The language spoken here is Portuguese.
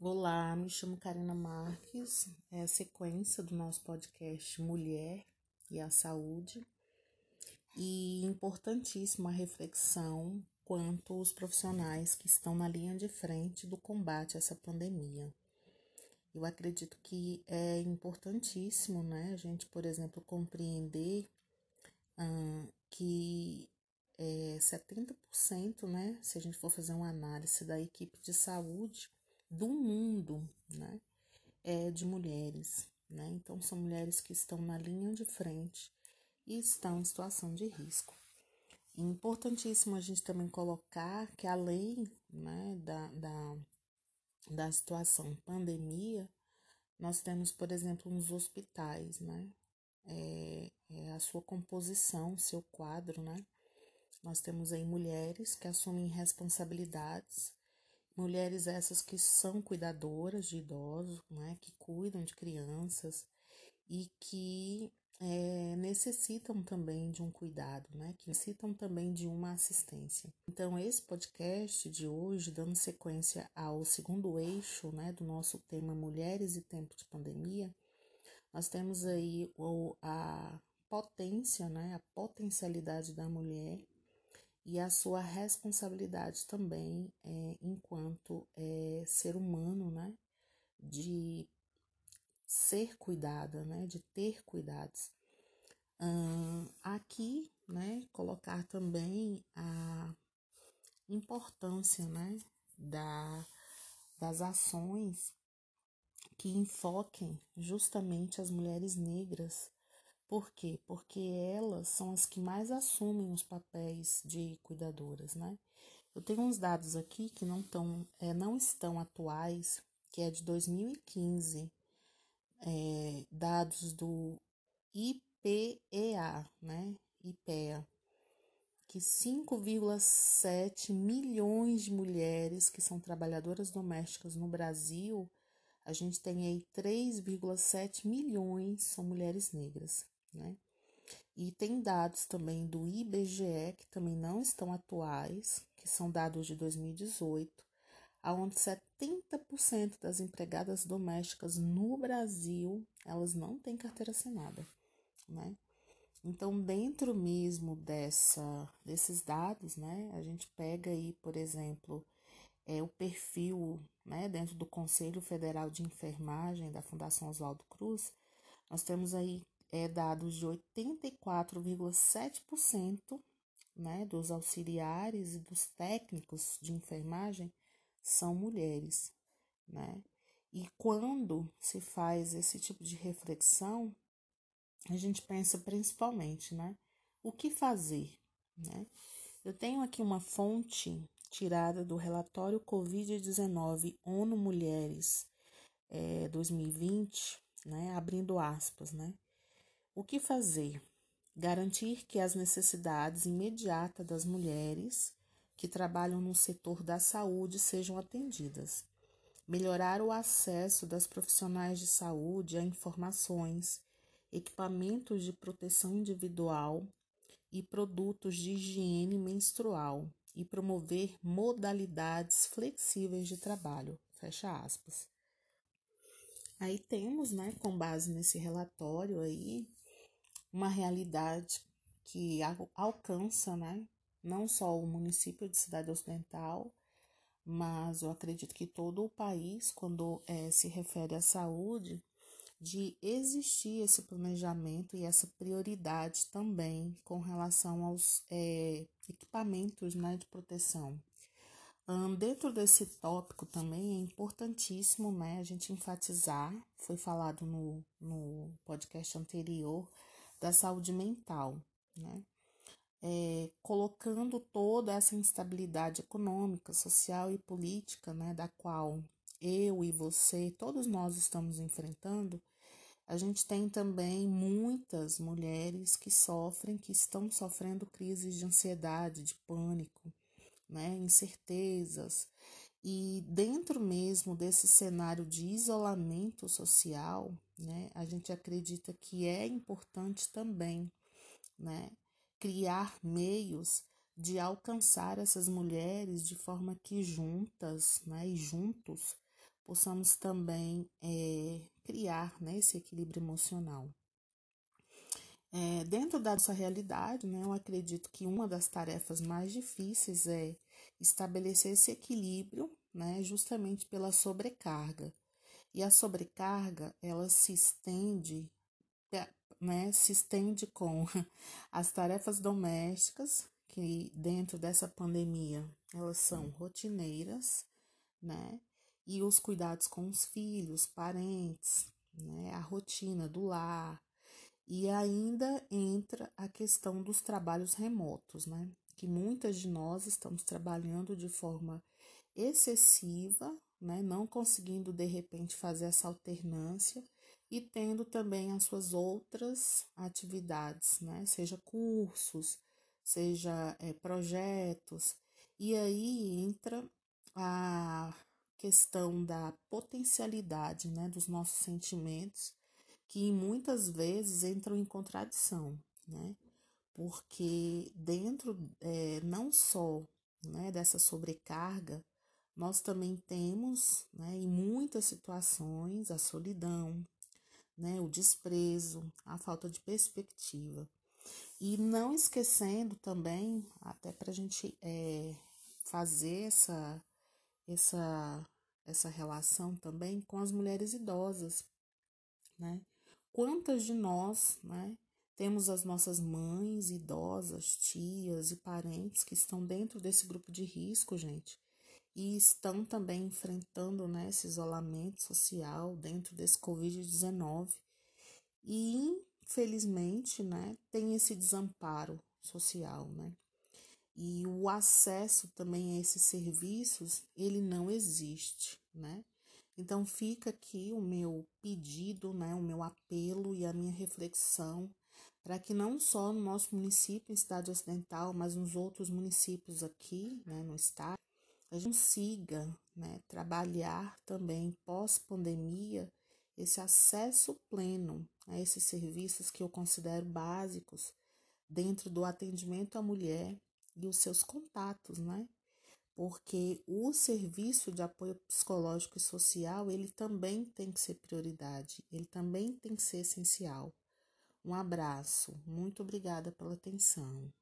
Olá, me chamo Karina Marques, é a sequência do nosso podcast Mulher e a Saúde. E importantíssima reflexão quanto os profissionais que estão na linha de frente do combate a essa pandemia. Eu acredito que é importantíssimo, né, a gente, por exemplo, compreender hum, que é, 70%, né, se a gente for fazer uma análise da equipe de saúde, do mundo, né? É de mulheres, né? Então são mulheres que estão na linha de frente e estão em situação de risco. Importantíssimo a gente também colocar que além né, da, da, da situação pandemia, nós temos, por exemplo, nos hospitais, né? É, é a sua composição, seu quadro, né? Nós temos aí mulheres que assumem responsabilidades Mulheres essas que são cuidadoras de idosos, né, que cuidam de crianças e que é, necessitam também de um cuidado, né, que necessitam também de uma assistência. Então, esse podcast de hoje, dando sequência ao segundo eixo né, do nosso tema Mulheres e Tempo de Pandemia, nós temos aí o, a potência, né, a potencialidade da mulher e a sua responsabilidade também é, enquanto é, ser humano, né, de ser cuidada, né, de ter cuidados. Hum, aqui, né, colocar também a importância, né, da, das ações que enfoquem justamente as mulheres negras por quê? Porque elas são as que mais assumem os papéis de cuidadoras, né? Eu tenho uns dados aqui que não, tão, é, não estão atuais, que é de 2015, é, dados do IPEA, né? IPEA, que 5,7 milhões de mulheres que são trabalhadoras domésticas no Brasil, a gente tem aí 3,7 milhões são mulheres negras né? E tem dados também do IBGE que também não estão atuais, que são dados de 2018, aonde 70% das empregadas domésticas no Brasil, elas não têm carteira assinada, né? Então, dentro mesmo dessa, desses dados, né, a gente pega aí, por exemplo, é, o perfil, né, dentro do Conselho Federal de Enfermagem da Fundação Oswaldo Cruz, nós temos aí é, dados de 84,7% né, dos auxiliares e dos técnicos de enfermagem são mulheres, né? E quando se faz esse tipo de reflexão, a gente pensa principalmente, né? O que fazer, né? Eu tenho aqui uma fonte tirada do relatório Covid-19 ONU Mulheres é, 2020, né? Abrindo aspas, né? O que fazer? Garantir que as necessidades imediatas das mulheres que trabalham no setor da saúde sejam atendidas. Melhorar o acesso das profissionais de saúde a informações, equipamentos de proteção individual e produtos de higiene menstrual e promover modalidades flexíveis de trabalho. Fecha aspas. Aí temos, né, com base nesse relatório aí, uma realidade que alcança, né, não só o município de Cidade Ocidental, mas eu acredito que todo o país, quando é, se refere à saúde, de existir esse planejamento e essa prioridade também com relação aos é, equipamentos né, de proteção. Um, dentro desse tópico também é importantíssimo né, a gente enfatizar, foi falado no, no podcast anterior, da saúde mental, né? É, colocando toda essa instabilidade econômica, social e política, né, da qual eu e você, todos nós estamos enfrentando, a gente tem também muitas mulheres que sofrem, que estão sofrendo crises de ansiedade, de pânico, né, incertezas. E dentro mesmo desse cenário de isolamento social, né? A gente acredita que é importante também, né? Criar meios de alcançar essas mulheres de forma que juntas, né? E juntos possamos também é, criar né, esse equilíbrio emocional. É, dentro da nossa realidade, né, eu acredito que uma das tarefas mais difíceis é estabelecer esse equilíbrio, né, justamente pela sobrecarga. E a sobrecarga, ela se estende, né, se estende com as tarefas domésticas, que dentro dessa pandemia, elas são rotineiras, né, e os cuidados com os filhos, parentes, né, a rotina do lar, e ainda entra a questão dos trabalhos remotos, né? Que muitas de nós estamos trabalhando de forma excessiva, né? Não conseguindo de repente fazer essa alternância e tendo também as suas outras atividades, né? Seja cursos, seja é, projetos. E aí entra a questão da potencialidade, né? Dos nossos sentimentos que muitas vezes entram em contradição, né? Porque dentro é, não só né, dessa sobrecarga, nós também temos, né, em muitas situações, a solidão, né, o desprezo, a falta de perspectiva. E não esquecendo também, até para a gente é, fazer essa, essa, essa relação também com as mulheres idosas, né? Quantas de nós, né, temos as nossas mães, idosas, tias e parentes que estão dentro desse grupo de risco, gente, e estão também enfrentando né, esse isolamento social dentro desse Covid-19 e, infelizmente, né, tem esse desamparo social, né? E o acesso também a esses serviços, ele não existe, né? Então fica aqui o meu pedido, né, o meu apelo e a minha reflexão para que não só no nosso município, em Cidade Ocidental, mas nos outros municípios aqui, né, no estado, a gente consiga, né, trabalhar também pós-pandemia esse acesso pleno a esses serviços que eu considero básicos dentro do atendimento à mulher e os seus contatos, né? Porque o serviço de apoio psicológico e social, ele também tem que ser prioridade, ele também tem que ser essencial. Um abraço, muito obrigada pela atenção.